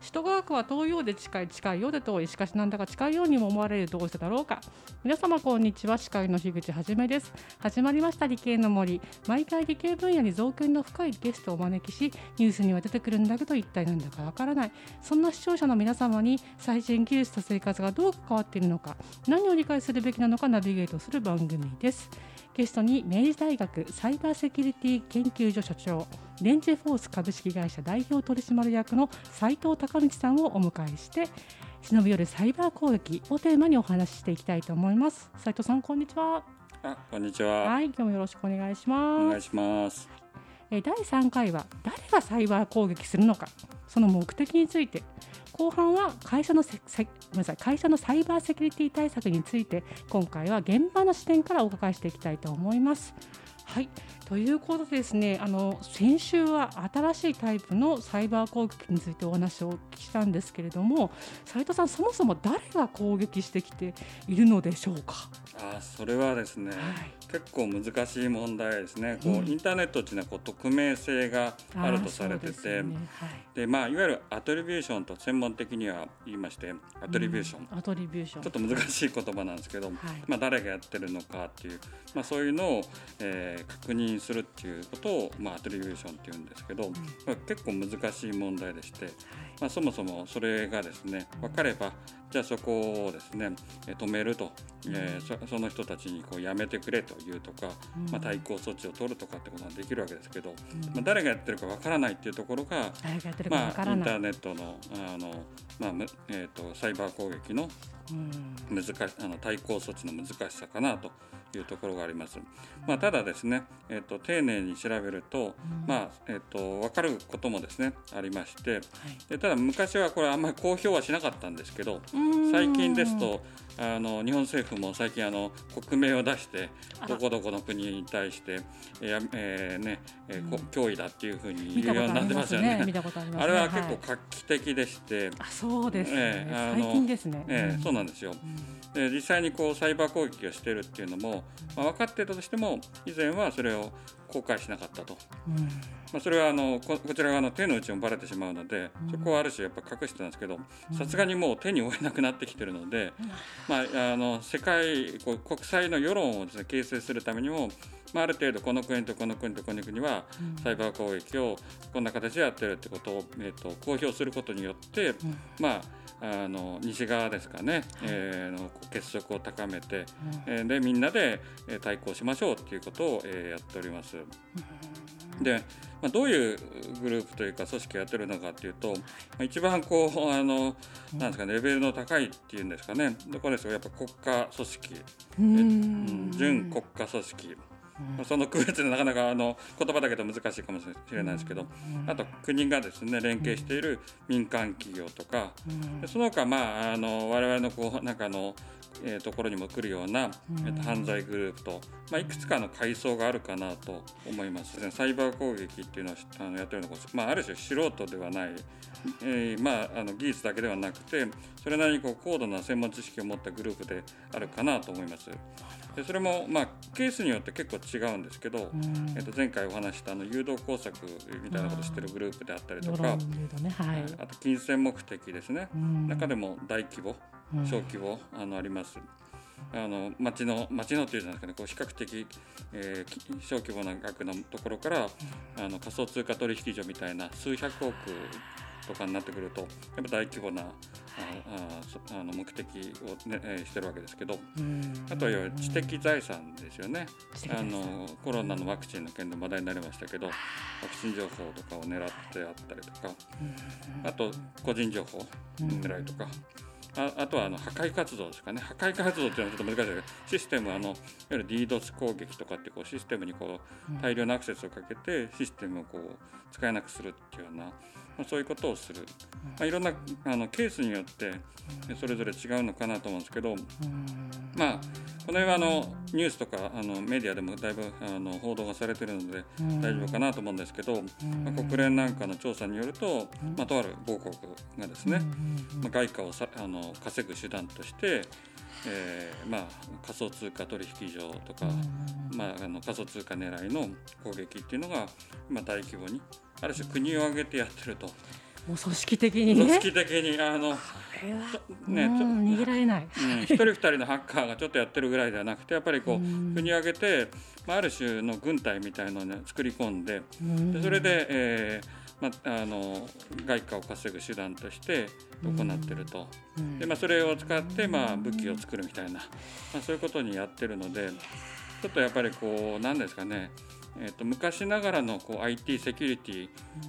首都科学は遠いようで近い近いようで遠いしかしなんだか近いようにも思われるどうしてだろうか。皆様こんにちは。司会の樋口はじめです。始まりました理系の森。毎回理系分野に造形の深いゲストをお招きしニュースには出てくるんだけど一体なんだかわからない。そんな視聴者の皆様に最新技術と生活がどう関わっているのか何を理解するべきなのかナビゲートする番組です。ゲストに明治大学サイバーセキュリティ研究所所長レンジェフォース株式会社代表取締役の斉藤孝道さんをお迎えして忍び寄るサイバー攻撃をテーマにお話ししていきたいと思います。斉藤さんこんにちは。あこんにちは。はい今日もよろしくお願いします。お願いします。え第3回は誰がサイバー攻撃するのかその目的について後半は会社のせごめんなさい会社のサイバーセキュリティ対策について今回は現場の視点からお伺いしていきたいと思います。はい。ということでですねあの先週は新しいタイプのサイバー攻撃についてお話をお聞きしたんですけれども斉藤さんそもそも誰が攻撃してきているのでしょうか？あそれはですね、はい、結構難しい問題ですね、こう、うん、インターネットっていうのはこう匿名性があるとされてて、ね。はい。でまあ、いわゆるアトリビューションと専門的には言いましてアトリビューション、うん、アトリビューションちょっと難しい言葉なんですけど、はい、まあ、誰がやってるのかっていう、まあ、そういうのを、えー、確認するっていうことを、まあ、アトリビューションっていうんですけど、うん、まあ、結構難しい問題でして、まあ、そもそもそれがですね分かればじゃあそこをですね止めると、えー、その人たちにこうやめてくれというとか、まあ、対抗措置を取るとかってことができるわけですけど、まあ、誰がやってるかわからないっていうところが、まあ、インターネットのあの、まあえーと、サイバー攻撃の難しあの対抗措置の難しさかなというところがあります。まあ、ただですね、えーと、丁寧に調べると、まあえーと、分かることもですねありまして、でただ昔はこれあんまり公表はしなかったんですけど最近ですとあの日本政府も最近あの国名を出してどこどこの国に対してえー、えー、ね、えー、脅威だっていうふうに言うようになってますよね。ね。あれは結構画期的でして、あそうですね、えー、最近ですね。えー、そうなんですよ。で実際にこうサイバー攻撃をしているっていうのも、まあ、分かってたとしても以前はそれを公開しなかったと、うん、まあ、それはあのこちら側の手の内もばれてしまうので、そこはある種やっぱ隠してたんですけどさすがにもう手に負えなくなってきてるので、まあ、あの世界こう国際の世論をです、ね、形成するためにも、まあ、ある程度この国とこの国とこの国はサイバー攻撃をこんな形でやってるってことを、えーと、公表することによって、まああの西側ですかね、えー、の結束を高めて、えー、でみんなで対抗しましょうということを、えー、やっております。で、まあ、どういうグループというか組織をやってるのかというと、まあ、一番こうあのなんですか、ね、レベルの高いっていうんですかね。どこですかやっぱ国家組織、うん、準国家組織うん、その区別でなかなかあの言葉だけど難しいかもしれないですけど、あと国がですね連携している民間企業とか、その他まああの我々のこうなんかのえー、ところにも来るような、えー、と犯罪グループと、まあ、いくつかの階層があるかなと思います。サイバー攻撃っていうのはあのやってるのは、まあ、ある種素人ではない、えーまあ、あの技術だけではなくてそれなりにこう高度な専門知識を持ったグループであるかなと思います。でそれも、まあ、ケースによって結構違うんですけど、えー、と前回お話したあの誘導工作みたいなことをしてるグループであったりとか、ねはい、あと金銭目的ですね。中でも大規模小規模、あのあります。あの町の町のというじゃないですかね。こう比較的、えー、小規模な額のところから、あの仮想通貨取引所みたいな数百億とかになってくるとやっぱ大規模なああの目的を、ねえー、してるわけですけどあとは知的財産ですよね。あのコロナのワクチンの件で話題になりましたけどワクチン情報とかを狙ってあったりとかあと個人情報狙いとか。ああとはあの破壊活動ですかね。破壊活動っていうのはちょっと難しいですけどシステムあのいわゆる DDoS 攻撃とかってこうシステムにこう大量のアクセスをかけてシステムをこう使えなくするっていうような、まあ、そういうことをする、まあ、いろんなあのケースによってそれぞれ違うのかなと思うんですけどまあこの辺はあのニュースとかあのメディアでもだいぶあの報道がされているので大丈夫かなと思うんですけど、まあ、国連なんかの調査によると、まあ、とある某国がですね、まあ、外貨をさあの稼ぐ手段として、えーまあ、仮想通貨取引所とか、まあ、あの仮想通貨狙いの攻撃っていうのが、まあ、大規模にある種国を挙げてやってると。もう組織的に、ね、組織的にあのね、逃げられない、うん、一人二人のハッカーがちょっとやってるぐらいではなくてやっぱりこう国を挙げて、まあ、ある種の軍隊みたいのを、ね、作り込んででそれで、えーまあ、あの外貨を稼ぐ手段として行ってると、でまあ、それを使って、まあ、武器を作るみたいな、まあ、そういうことにやってるのでちょっとやっぱりこう何ですかね。えーと、昔ながらのこう IT セキュリティ、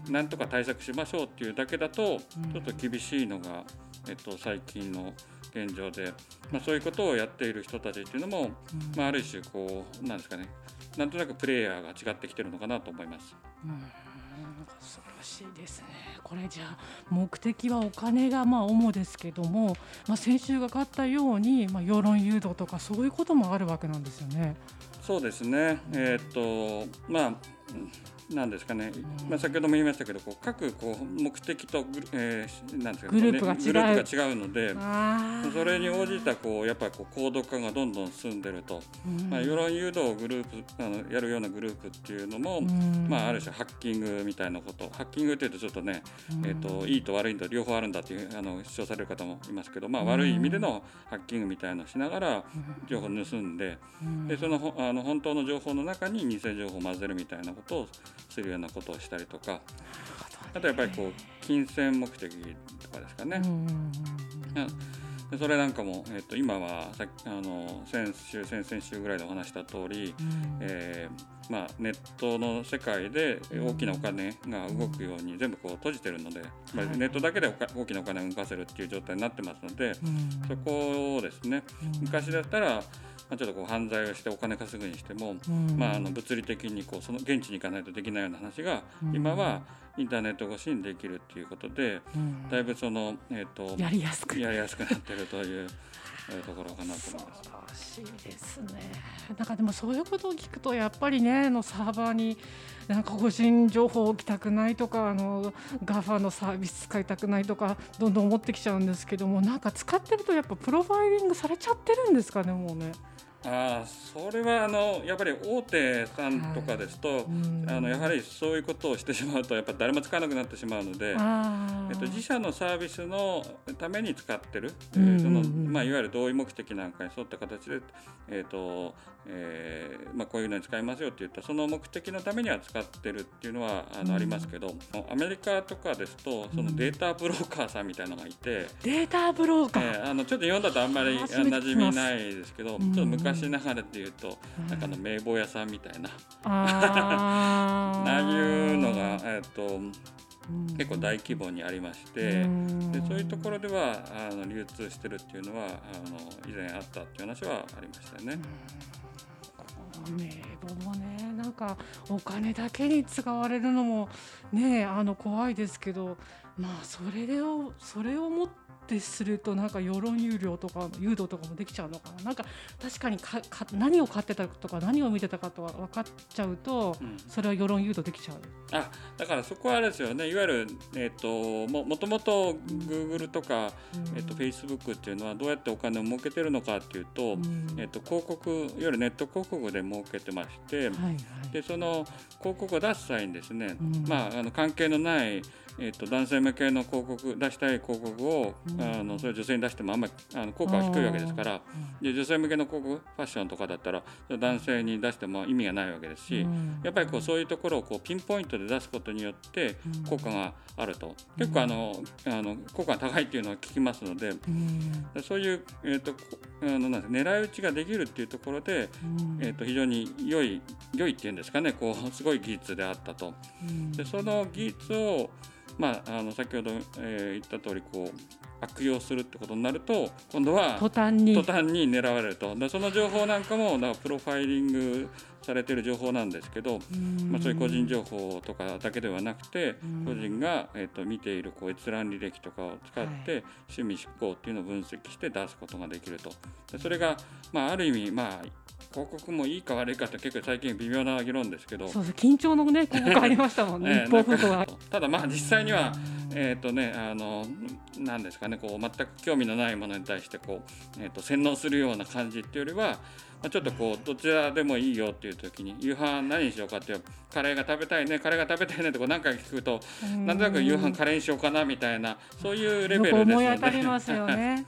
なんとか対策しましょうっていうだけだと、ちょっと厳しいのが、えーと、最近の現状で、まあ、そういうことをやっている人たちっていうのも、まあ、ある種こうなんですかね。なんとなくプレイヤーが違ってきてるのかなと思います。うん恐ろしいですね。これじゃあ目的はお金がまあ主ですけども、まあ、先週がかったように、まあ、世論誘導とかそういうこともあるわけなんですよね。そうですね、えー、っとまあなんですかね、まあ、先ほども言いましたけどこう各こう目的とグル,、えー、なんですか、グループが違う。のでそれに応じたこうやっぱりこう高度化がどんどん進んでると、まあ、世論誘導グループあのやるようなグループっていうのも、まあ、ある種ハッキングみたいなこと。ハッキングっていうとちょっとね、えーと、いいと悪いと両方あるんだっていうあの主張される方もいますけど、まあ、悪い意味でのハッキングみたいのをしながら情報を盗んででそのあの本当の情報の中に偽情報を混ぜるみたいなことをするようなことをしたりとか。あとやっぱりこう金銭目的とかですかね。でそれなんかも、えー、と今はさあの先週先々週ぐらいでお話した通り、うん、えー、まあ、ネットの世界で大きなお金が動くように全部こう閉じてるので、まあ、ネットだけで大きなお金を動かせるっていう状態になってますので、うん、そこをですね昔だったらまあ、ちょっとこう犯罪をしてお金稼ぐにしても、うん、まあ、あの物理的にこうその現地に行かないとできないような話が、今はインターネット越しにできるっていうことで、だいぶその、えーと、やりやすくやりやすくなってるという。ところかなと思います。しいですね。なんかでもそういうことを聞くとやっぱりねのサーバーになんか個人情報を置きたくないとかあのガファのサービス使いたくないとかどんどん思ってきちゃうんですけどもなんか使ってるとやっぱプロファイリングされちゃってるんですかねもうね。あそれはあのやっぱり大手さんとかですと、はい、あのやはりそういうことをしてしまうとやっぱ誰も使わなくなってしまうので、えっと、自社のサービスのために使ってる、えーそのまあ、いわゆる同意目的なんかに沿った形で、えーとえーまあ、こういうのに使いますよって言ったその目的のためには使ってるっていうのはあのありますけどアメリカとかですとそのデータブローカーさんみたいなのがいて、データブローカー、えー、あのちょっと読んだとあんまり馴染みないですけどちょっと昔ながらでいうと、なんかの名簿屋さんみたいな。ああ いうのが、えーと結構大規模にありましてでそういうところではあの流通してるっていうのはあの以前あったっていう話はありましたよね。名簿もねなんかお金だけに使われるのもねあの怖いですけどまあそれをそれをもってってするとなんか世論有料とか誘導とかもできちゃうのかな。なんか確かにかか何を買ってたとか何を見てたかとか分かっちゃうと、うん、それは世論誘導できちゃう。あだからそこはあれですよね。いわゆる、えーと、ももともとグーグルとか、うん、えーと、フェイスブックっていうのはどうやってお金を儲けてるのかっていうと,、えーと、広告いわゆるネット広告で儲けてまして、はいはい、でその広告を出す際にですね、まあ、あの関係のないえーと、男性向けの広告出したい広告を、うん、あのそれ女性に出してもあんまりあの効果は低いわけですから。で女性向けの広告ファッションとかだったら男性に出しても意味がないわけですし、うん、やっぱりこうそういうところをこうピンポイントで出すことによって効果があると、うん、結構あのあの効果が高いっていうのは聞きますので、そういう、えーと、あのなん狙い撃ちができるっていうところで、えーと、非常に良い良いっていうんですかねこうすごい技術であったと。でその技術をまあ、あの先ほど、えー、言った通りこう悪用するってことになると今度は途端に。途端に狙われると。でその情報なんかもだかプロファイリングされてる情報なんですけど、まあ、そういう個人情報とかだけではなくて個人が、えーと、見ているこう閲覧履歴とかを使って、趣味執行っていうのを分析して出すことができると。でそれが、まあ、ある意味、まあ、広告もいいか悪いかって結構最近微妙な議論ですけど。そう緊張のね広告ありましたもんね ねただまあ実際には、えっ、ー、とねあのなんですかねこう全く興味のないものに対してこう、えーと、洗脳するような感じっていうよりは、まあ、ちょっとこうどちらでもいいよっていう時に夕飯何にしようかっていうカレーが食べたいねカレーが食べたいねってこう何回聞くとなんとなく夕飯カレーにしようかなみたいなそういうレベルですよね。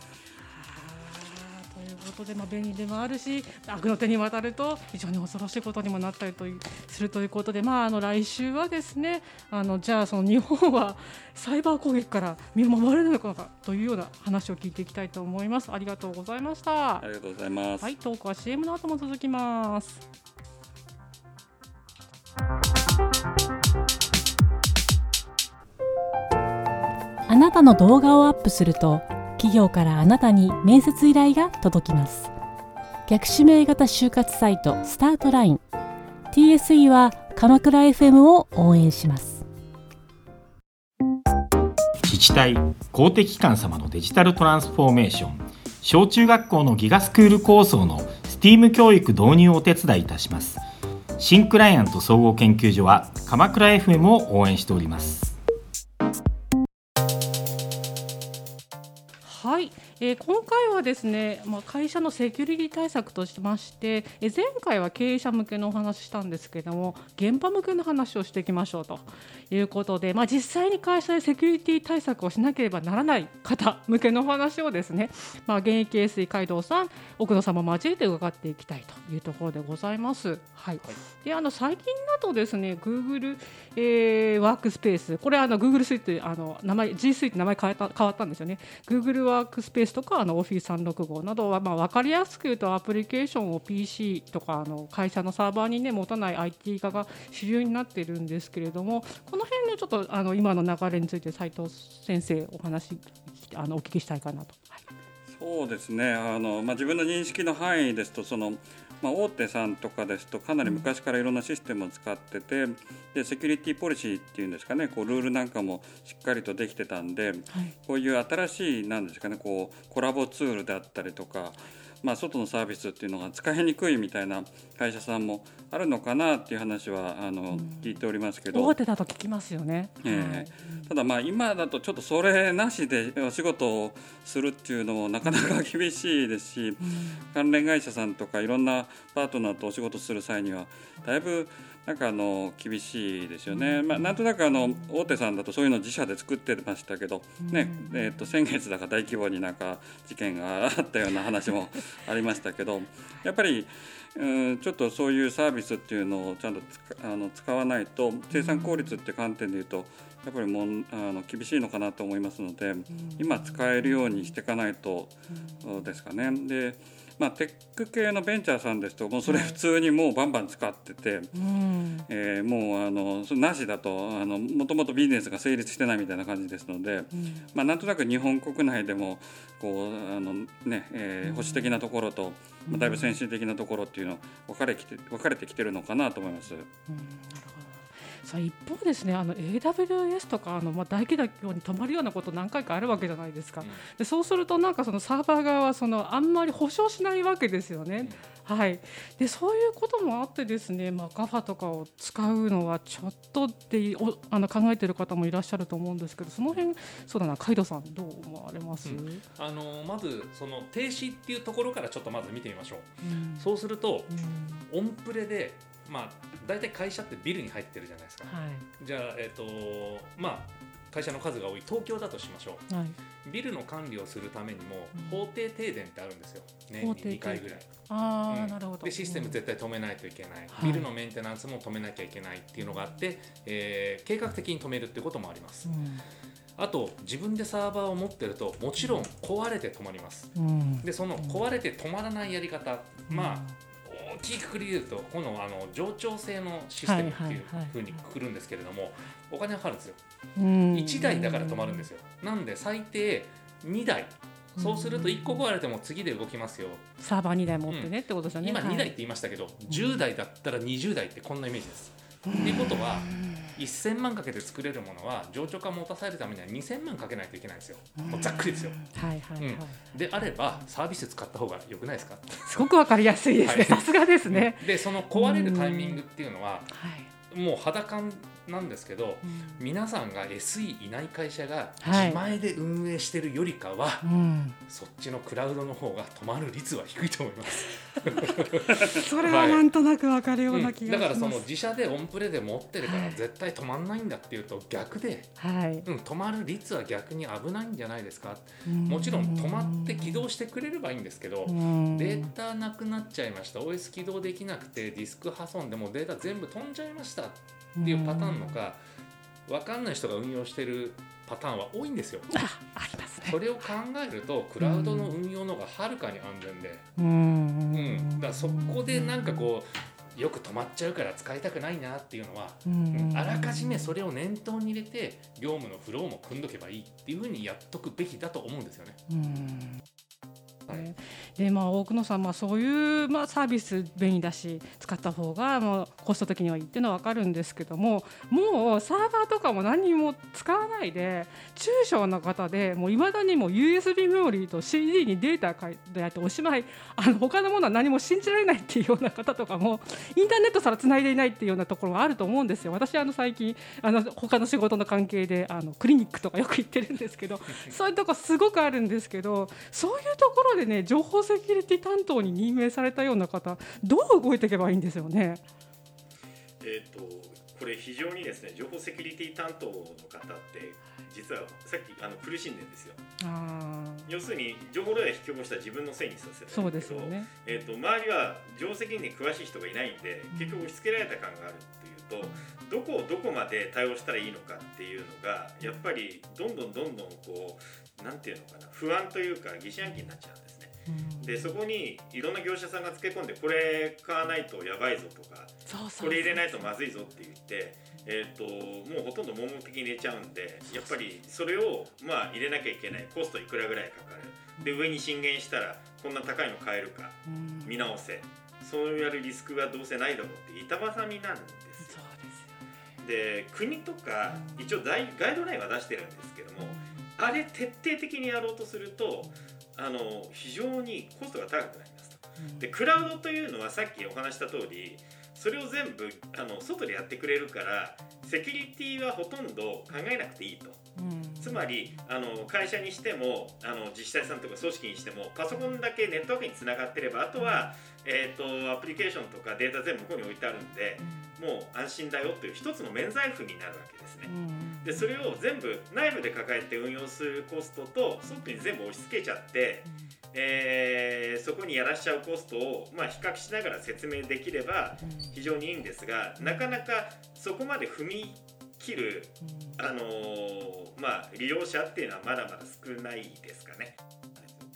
ことで、まあ、便利でもあるし悪の手に渡ると非常に恐ろしいことにもなったりとするということで、まあ、あの来週はですねあのじゃあその日本はサイバー攻撃から身を守れるのかというような話を聞いていきたいと思います。ありがとうございました。ありがとうございます。はい、トークは CM の後も続きます。あなたの動画をアップすると企業からあなたに面接依頼が届きます。逆指名型就活サイトスタートライン。TSE は鎌倉 FM を応援します。自治体公的機関様のデジタルトランスフォーメーション。小中学校のギガスクール構想の STEAM 教育導入をお手伝いいたします。新クライアント総合研究所は鎌倉 FM を応援しております。えー、今回はですね、まあ、会社のセキュリティ対策としまして、えー、前回は経営者向けのお話したんですけれども現場向けの話をしていきましょうということで、まあ、実際に会社でセキュリティ対策をしなければならない方向けのお話をですね、まあ、現役 SE 街道さん奥野さんも交えて伺っていきたいというところでございます。はい、はい、であの最近だとですね Google、えー、ワークスペースこれあの Google スイートあの名前 G スイート名前変えた変わったんですよね。Google ワークスペースとかあの Office365 などは、まあ、分かりやすく言うとアプリケーションを PC とかあの会社のサーバーに、ね、持たない IT 化が主流になっているんですけれどもこの辺のちょっとあの今の流れについて斉藤先生お話あのお聞きしたいかなと。はい、そうですねあの、まあ、自分の認識の範囲ですとそのまあ、大手さんとかですとかなり昔からいろんなシステムを使っててでセキュリティポリシーっていうんですかねこうルールなんかもしっかりとできてたんで、はい、こういう新しいなんですかねこうコラボツールであったりとかまあ、外のサービスっていうのが使いにくいみたいな会社さんもあるのかなっていう話はあの、聞いておりますけど。大手だと聞きますよね、えー、はい、ただまあ今だとちょっとそれなしでお仕事をするっていうのもなかなか厳しいですし、関連会社さんとかいろんなパートナーとお仕事する際にはだいぶなんかあの厳しいですよね、まあ、なんとなくあの大手さんだとそういうの自社で作ってましたけど、ねえー、と先月だか大規模になんか事件があったような話も ありましたけどやっぱりうんちょっとそういうサービスっていうのをちゃんとあの使わないと生産効率って観点でいうとやっぱりもうあの厳しいのかなと思いますので今使えるようにしていかないとですかね。でまあ、テック系のベンチャーさんですともうそれ普通にもうバンバン使ってて、はい、えー、もうあのそれなしだとあのもともとビジネスが成立してないみたいな感じですので、うん、まあ、なんとなく日本国内でもこうあの、ねえー、保守的なところと、まあ、だいぶ先進的なところっていうの分かれきて分かれてきてるのかなと思います。うんさあ一方ですねあの AWS とかあの、まあ、大規模に止まるようなこと何回かあるわけじゃないですか、でそうするとなんかそのサーバー側はそのあんまり保証しないわけですよね。はい、でそういうこともあってですね、まあ、GAFA とかを使うのはちょっとっておあの考えている方もいらっしゃると思うんですけどその辺そうだな海斗さんどう思われます、うん、あのまずその停止っていうところからちょっとまず見てみましょう、うん、そうすると、うん、オンプレでまあ、大体会社ってビルに入ってるじゃないですか、はい、じゃあ、えーとまあ、会社の数が多い東京だとしましょう、はい、ビルの管理をするためにも法定停電ってあるんですよ、年に2回ぐらい。あうん、なるほど。でシステム絶対止めないといけない、ビルのメンテナンスも止めなきゃいけないっていうのがあって、えー、計画的に止めるっていうこともあります。うん。あと自分でサーバーを持ってるともちろん壊れて止まります、うん、でその壊れて止まらないやり方、まあ大きくくり言うとこのあの冗長性のシステムっていうふうにくくるんですけれども、お金かかるんですよ、1台だから止まるんですよ。なんで最低2台。そうすると1個壊れても次で動きますよ。サーバー2台持ってね、ってことですよね。今2台って言いましたけど、はい、10台だったら20台ってこんなイメージです。っていうことは1000万かけて作れるものは情緒化持たされるためには2000万かけないといけないんですよ。もうざっくりですよ、はいはい、はい。うん、であればサービス使った方がよくないですか？すごくわかりやすいですね。さすがですね。でその壊れるタイミングっていうのは、はい、もう肌感なんですけど、うん、皆さんが SE いない会社が自前で運営してるよりかは、はい、そっちのクラウドの方が止まる率は低いと思います。それはなんとなくわかるような気が、はい。うん、だからその自社でオンプレで持ってるから絶対止まんないんだっていうと逆で、はい、うん、止まる率は逆に危ないんじゃないですか、もちろん止まって起動してくれればいいんですけど、データなくなっちゃいました。OS 起動できなくてディスク破損でもデータ全部飛んじゃいましたっていうパターンのか分かんない人が運用してるパターンは多いんですよ。ありますね。それを考えるとクラウドの運用の方がはるかに安全で、うん、うん、だからそこでなんかこうよく止まっちゃうから使いたくないなっていうのは、うん、あらかじめそれを念頭に入れて業務のフローも組んどけばいいっていうふうにやっとくべきだと思うんですよね。うんはい、でまあ多くのさん、まあ、そういう、まあ、サービス便利だし使った方がまあコスト的にはいいっていうのは分かるんですけどももうサーバーとかも何も使わないで中小の方でもういまだにも USB メモリーと CD にデータ書いてやっておしまいあの他のものは何も信じられないっていうような方とかもインターネットさらつないでいないっていうようなところがあると思うんですよ。私あの最近あの他の仕事の関係であのクリニックとかよく行ってるんですけどそういうとこすごくあるんですけどそういうところでね情報セキュリティ担当に任命されたような方どう動いていけばいいんですよね？えーと、これ非常にですね情報セキュリティ担当の方って実はさっきあの苦しんでるんですよ。要するに情報漏洩引き起こした自分のせいにさせるそうですよね、えーと、周りは情報責任に詳しい人がいないんで結局押し付けられた感があるっていうと、どこをどこまで対応したらいいのかっていうのがやっぱりどんどんどんどんこうなんていうのかな不安というか疑心暗鬼になっちゃうんです。でそこにいろんな業者さんがつけ込んでこれ買わないとやばいぞとかこれ入れないとまずいぞって言って、えーと、もうほとんど盲目的に入れちゃうんでやっぱりそれを、まあ、入れなきゃいけない。コストいくらぐらいかかる。で上に進言したらこんな高いの買えるか見直せ。そうやるリスクがどうせないだろうって板挟みなんですよ。で国とか一応ガイドラインは出してるんですけどもあれ徹底的にやろうとするとあの非常にコストが高くなりますと。でクラウドというのはさっきお話した通りそれを全部あの外でやってくれるからセキュリティはほとんど考えなくていいと。つまりあの会社にしてもあの自治体さんとか組織にしてもパソコンだけネットワークにつながってればあとは、えーと、アプリケーションとかデータ全部向こうに置いてあるんで、もう安心だよという一つの免罪符になるわけですね。でそれを全部内部で抱えて運用するコストと外に全部押し付けちゃって、えー、そこにやらしちゃうコストを、まあ、比較しながら説明できれば非常にいいんですがなかなかそこまで踏み切る、あのー、まあ、利用者っていうのはまだまだ少ないですかね。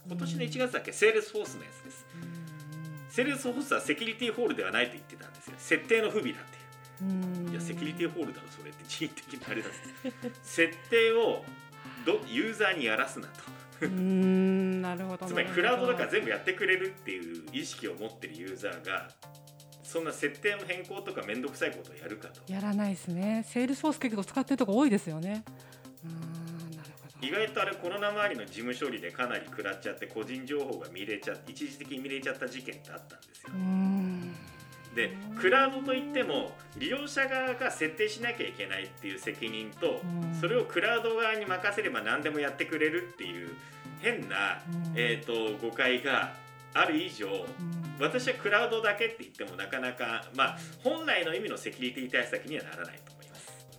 今年の1月だけ？セールスフォースのやつです。セールスフォースはセキュリティホールではないと言ってたんですよ。設定の不備だっていやセキュリティホールだろそれって人的なあれだ設定をどユーザーにやらすなと。うんなるほどつまりクラウドだから全部やってくれるっていう意識を持ってるユーザーがそんな設定の変更とか面倒くさいことをやるかと。やらないですね。セールスフォース結構使ってるとこ多いですよね。意外とあれコロナ周りの事務処理でかなり食らっちゃって個人情報が見れちゃ一時的に見れちゃった事件ってあったんですよ。でクラウドといっても利用者側が設定しなきゃいけないっていう責任と、それをクラウド側に任せれば何でもやってくれるっていう変な、えーと、誤解がある以上、私はクラウドだけって言ってもなかなか、まあ、本来の意味のセキュリティ対策にはならないと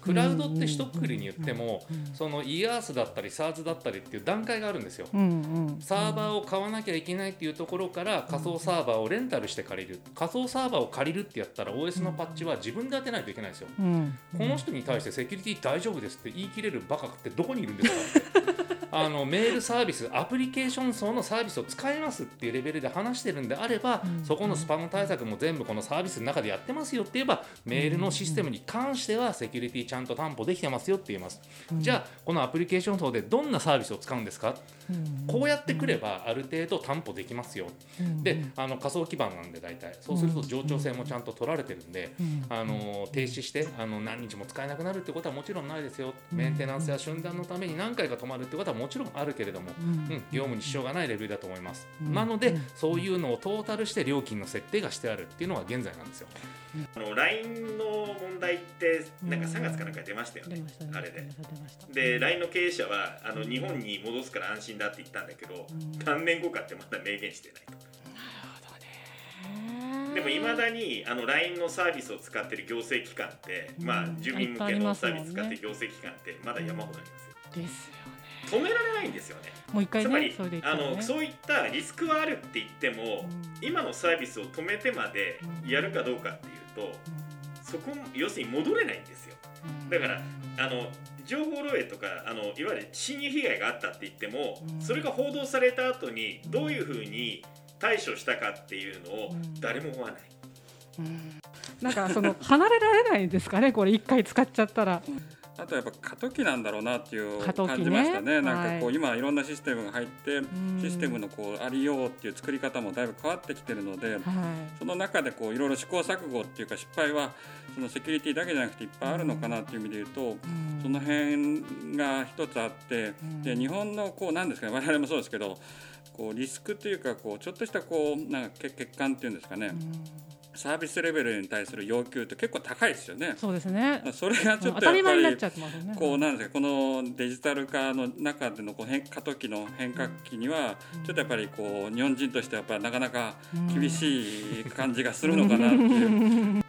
クラウドって一括りに言っても、その eArth だったり SARS だったりっていう段階があるんですよ、サーバーを買わなきゃいけないっていうところから仮想サーバーをレンタルして借りる。仮想サーバーを借りるってやったら OS のパッチは自分で当てないといけないんですよ、この人に対してセキュリティ大丈夫ですって言い切れるバカってどこにいるんですかってあのメールサービスアプリケーション層のサービスを使いますっていうレベルで話してるんであれば、そこのスパム対策も全部このサービスの中でやってますよって言えばメールのシステムに関してはセキュリティちゃんと担保できてますよって言います、じゃあこのアプリケーション層でどんなサービスを使うんですか、こうやってくればある程度担保できますよ、であの仮想基盤なんで大体。そうすると冗長性もちゃんと取られてるんで、あの停止してあの何日も使えなくなるってことはもちろんないですよ。メンテナンスや瞬断のために何回か止まるってことはもちろんあるけれども、うん。うん、業務に支障がないレベルだと思います、うん。なので、うん。そういうのをトータルして料金の設定がしてあるっていうのが現在なんですよ。あの LINE の問題ってなんか3月かなんか出ましたよねね。あれで。で LINE の経営者はあの日本に戻すから安心だって言ったんだけどうん。何年後かってまだ明言してないと。でもいまだにあの LINE のサービスを使ってる行政機関って、まあうん住民向けのサービス使ってる行政機関ってまだ山ほどありますよ。ですよね止められないんですよね。もう一回つまりね。あのそういったリスクはあるって言っても、今のサービスを止めてまでやるかどうかっていうと、そこ要するに戻れないんですよ。だからあの情報漏洩とかあのいわゆる侵入被害があったって言っても、うん。それが報道された後にどういうふうに対処したかっていうのをうん。誰も思わない、うん。なんかその離れられないんですかねこれ一回使っちゃったらあとやっぱ過渡期なんだろうなっていう感じましたね。なんかこう、はい今いろんなシステムが入ってん。システムのこうありようっていう作り方もだいぶ変わってきてるので。はい。その中でこういろいろ試行錯誤っていうか失敗はそのセキュリティだけじゃなくていっぱいあるのかなっていう意味で言うと、うん。その辺が一つあって、ん。で日本のこうなんですかね我々もそうですけどこうリスクというかこうちょっとしたこうなんか欠欠陥っていうんですかね、サービスレベルに対する要求って結構高いですよね。そうですね。それがちょっ当とやっぱりたり前になっちゃってますよね。こうなんですかこのデジタル化の中でのこう変過渡期の変革期にはちょっとやっぱりこう日本人としてはやっぱなかなか厳しい感じがするのかなっていう。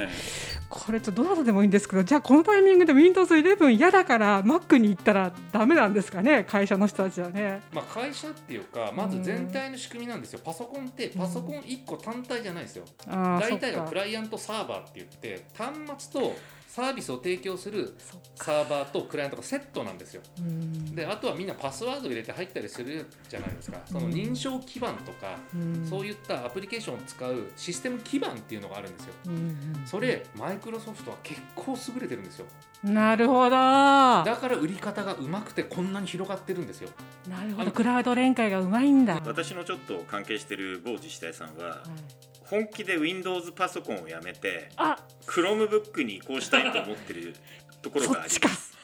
これちょっとどなたでもいいんですけどじゃあこのタイミングで Windows11 嫌だから Mac に行ったらダメなんですかね？会社の人たちはね。まあ、会社っていうかまず全体の仕組みなんですよ。パソコンってパソコン1個単体じゃないですよ。大体はクライアントサーバーって言って端末とサービスを提供するサーバーとクライアントがセットなんですよ。うん。であとはみんなパスワード入れて入ったりするじゃないですか。その認証基盤とかうん。そういったアプリケーションを使うシステム基盤っていうのがあるんですよ。うんそれマイクロソフトは結構優れてるんですよ。なるほど。だから売り方がうまくてこんなに広がってるんですよ。なるほど。クラウド連携がうまいんだ。私のちょっと関係してる某自治体さんははい本気で Windows パソコンをやめてあ、Chromebook に移行したいと思ってるところがあります。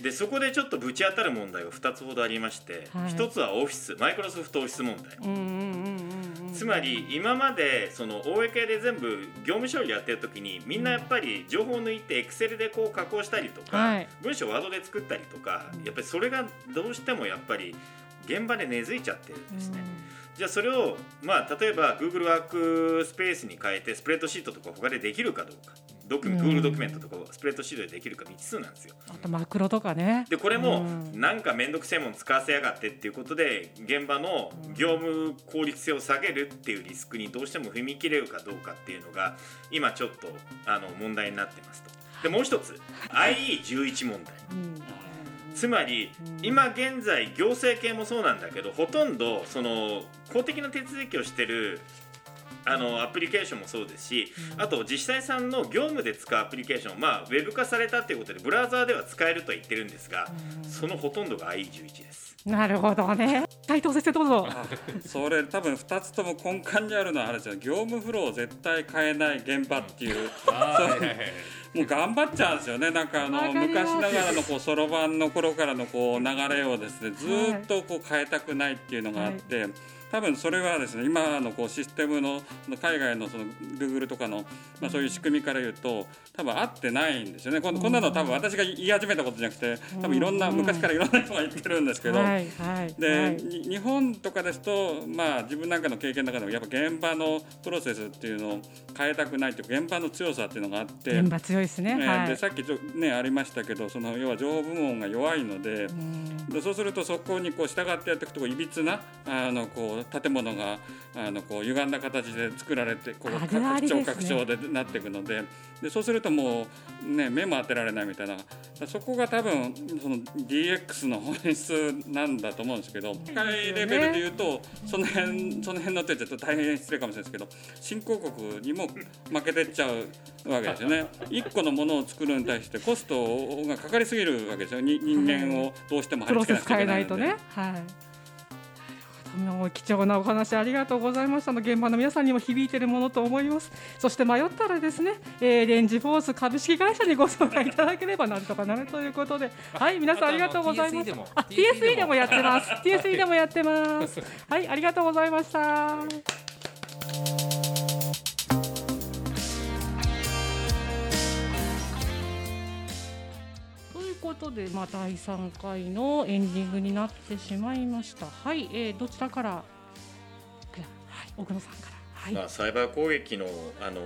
でそこでちょっとぶち当たる問題が2つほどありまして、はい。1つはオフィスマイクロソフトオフィス問題、うんうんうんうんうん。つまり今までその系で全部業務処理やってる時にみんなやっぱり情報を抜いて Excel でこう加工したりとか、はい。文章を Word で作ったりとかうん。やっぱりそれがどうしてもやっぱり現場で根付いちゃってるんですね。じゃあそれを、まあ、例えば Google ワークスペースに変えてスプレッドシートとか他でできるかどうかドキュメうん Google ドキュメントとかスプレッドシートでできるか未知数なんですよ。あとマクロとかね。でこれもうんなんか面倒くせえもん使わせやがってっていうことで現場の業務効率性を下げるっていうリスクにどうしても踏み切れるかどうかっていうのが今ちょっとあの問題になってますと。でもう一つ IE11 問題。うんつまりうん。今現在行政系もそうなんだけどほとんどその公的な手続きをしてるあのアプリケーションもそうですし、うん。あと自治体さんの業務で使うアプリケーションまあウェブ化されたっていうことでブラウザーでは使えるとは言ってるんですが、うん。そのほとんどが IE11 です。なるほどね。斉藤先生どうぞ。あそれ多分2つとも根幹にあるのはあれですよ。業務フローを絶対変えない現場っていう。はいはいはい。もう頑張っちゃうんですよね。なんかあの昔ながらのこうそろばんの頃からのこう流れをですねずーっとこう変えたくないっていうのがあって、多分それはですね今のこうシステムの海外のその Google とかの、まあ、そういう仕組みから言うと多分合ってないんですよねこんこんなの多分私が言い始めたことじゃなくて多分いろんなうん昔からいろんな人が言ってるんですけど。はいはい。で、日本とかですと、まあ、自分なんかの経験の中でもやっぱ現場のプロセスっていうのを変えたくないというか現場の強さっていうのがあって。現場強いですね。えーはい。でさっきちょ、ね、ありましたけどその要は情報部門が弱いので,、うんでそうするとそこにこう従ってやっていくといびつなあのこう建物があのこう歪んだ形で作られてこう拡張拡張でなっていくのででそうするともう、ね、目も当てられないみたいな。そこが多分その DX の本質なんだと思うんですけど世界レベルで言うとその辺その辺のってちょっと大変失礼かもしれないですけど新興国にも負けてっちゃうわけですよね。一個のものを作るに対してコストがかかりすぎるわけですよ。に人間をどうしても貼り付けなくちゃいけなのでないいとね。はい。なるほ貴重なお話ありがとうございました。の現場の皆さんにも響いているものと思います。そして迷ったらですね、えー、レンジフォース株式会社にご相談いただければなんとかなるということで。はい皆さんありがとうございますあ TSE でも。やってます。TSE でもやってます。はいありがとうございましたことで、まあ、第3回のエンディングになってしまいました。はい、えー、どちらから、はい、奥野さんから。はい、まあ、サイバー攻撃の、あの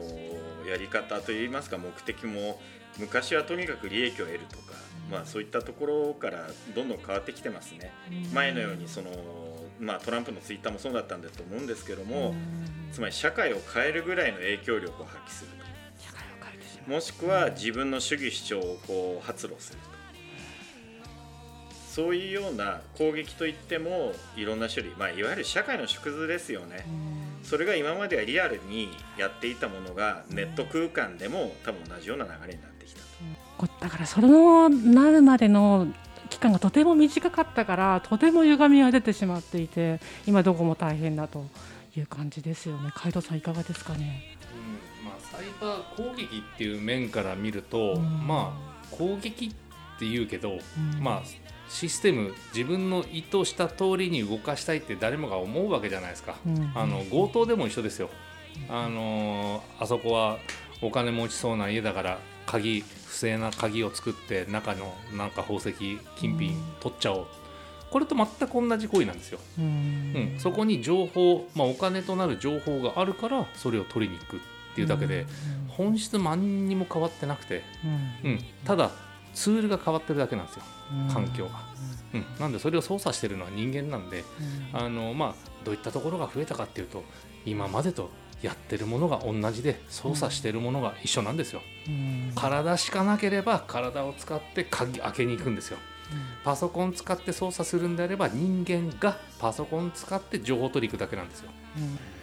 やり方といいますか目的も昔はとにかく利益を得るとか、うん、まあ、そういったところからどんどん変わってきてますね。うん、前のようにその、まあ、トランプのツイッターもそうだったんだと思うんですけども、うん、つまり社会を変えるぐらいの影響力を発揮すると。もしくは自分の主義主張をこう発露すると。そういうような攻撃といってもいろんな種類、まあ、いわゆる社会の縮図ですよね、それが今まではリアルにやっていたものがネット空間でも多分同じような流れになってきたと。だからそのなるまでの期間がとても短かったからとても歪みが出てしまっていて今どこも大変だという感じですよね。海藤さんいかがですかね、うん。まあ、サイバー攻撃っていう面から見ると、うん、まあ攻撃っていうけど、うん、まあシステム自分の意図した通りに動かしたいって誰もが思うわけじゃないですか、うん、あの強盗でも一緒ですよ。あのあそこはお金持ちそうな家だから鍵不正な鍵を作って中のなんか宝石金品取っちゃおう、これと全く同じ行為なんですよ、うん、うん、そこに情報、まあ、お金となる情報があるからそれを取りに行くっていうだけで、本質何にも変わってなくて、うん。ただツールが変わってるだけなんですよ。環境が、うん、なんでそれを操作してるのは人間なんで、あのまあ、どういったところが増えたかっていうと今までとやってるものが同じで操作してるものが一緒なんですよ、体しかなければ体を使って鍵開けに行くんですよ。パソコン使って操作するんであれば人間がパソコン使って情報取り行くだけなんですよ、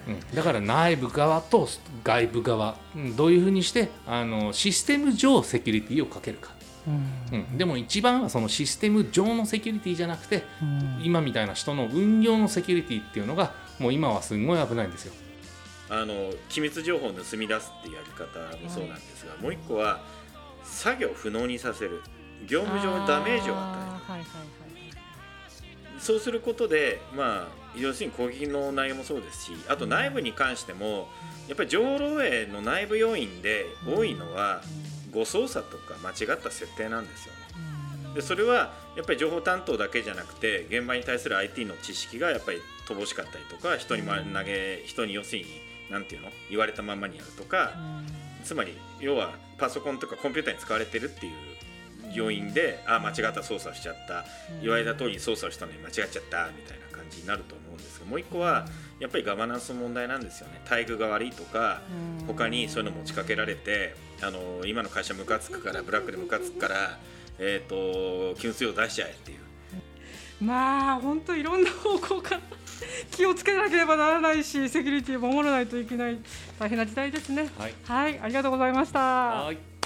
うん、だから内部側と外部側、うん、どういうふうにしてあのシステム上セキュリティをかけるかうん、でも一番はそのシステム上のセキュリティじゃなくて、うん、今みたいな人の運用のセキュリティっていうのがもう今はすごい危ないんですよ。あの機密情報を盗み出すっていうやり方もそうなんですが、はい、もう一個は作業不能にさせる。業務上のダメージを与える、はいはいはい、そうすることで、まあ、要するに攻撃の内容もそうですしあと内部に関してもやっぱり情報漏洩の内部要因で多いのは、うん誤操作とか間違った設定なんですよね。でそれはやっぱり情報担当だけじゃなくて現場に対する IT の知識がやっぱり乏しかったりとか人に投げ人に要するに何て言うの？言われたままにやるとかつまり要はパソコンとかコンピューターに使われてるっていう要因であ間違った操作しちゃった。言われた通りに操作したのに間違っちゃったみたいな感じになると思うんですがもう一個はやっぱりガバナンスの問題なんですよね。待遇が悪いとか他にそういうの持ちかけられてあの今の会社ムカつくからブラックでムカつくから、えーと、給水を出しちゃえっていう。まあ本当いろんな方向から 気をつけなければならないしセキュリティを守らないといけない大変な時代ですね。はい、はい、ありがとうございました。はい